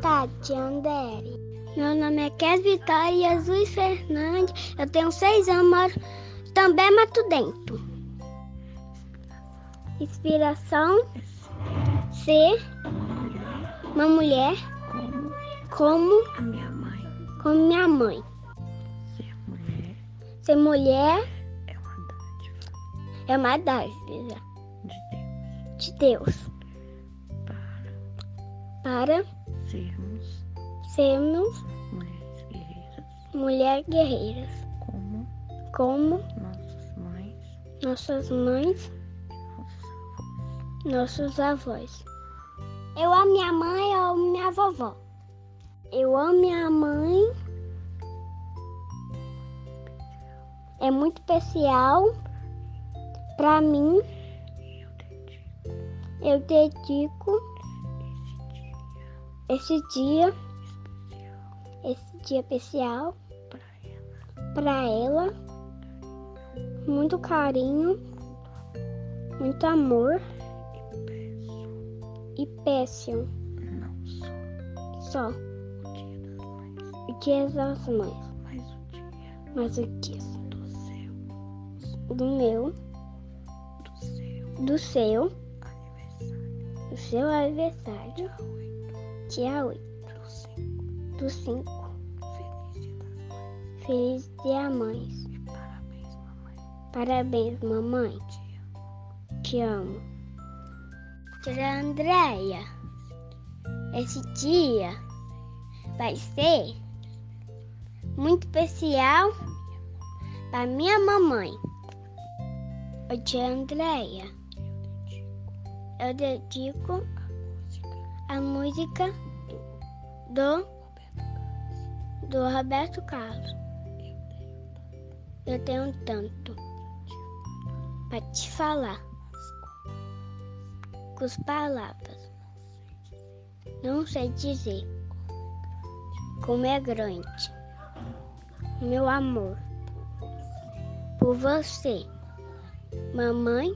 tarde, tia Andere. Meu nome é Kes Vitória Jesus Fernandes. Eu tenho seis anos, moro também Mato Dentro. Inspiração: ser uma mulher como A minha mãe, como minha mãe. ser mulher, Ser mulher é uma dádiva é uma dádiva de Deus de Deus para para sermos sermos mulheres guerreiras mulheres guerreiras, como como nossas mães, nossas mães, nossos avós. Eu amo minha mãe, eu amo minha vovó. Eu amo minha mãe. É muito especial para mim. Eu dedico Eu dedico esse dia esse dia, especial para ela. Muito carinho, muito amor E peço não só. Só o dia das mães, o dia mas o dia do seu, do meu, do seu do seu, aniversário, do seu aniversário, dia 8 dia 8 do 5. do 5. Feliz dia mães parabéns, mamãe. Parabéns, mamãe. Te amo. Tia Andréia, esse dia vai ser muito especial para minha mamãe. Tia Andréia, eu dedico A música do, do Roberto Carlos. Eu tenho tanto para te falar com as palavras. Não sei dizer como é grande meu amor por você, mamãe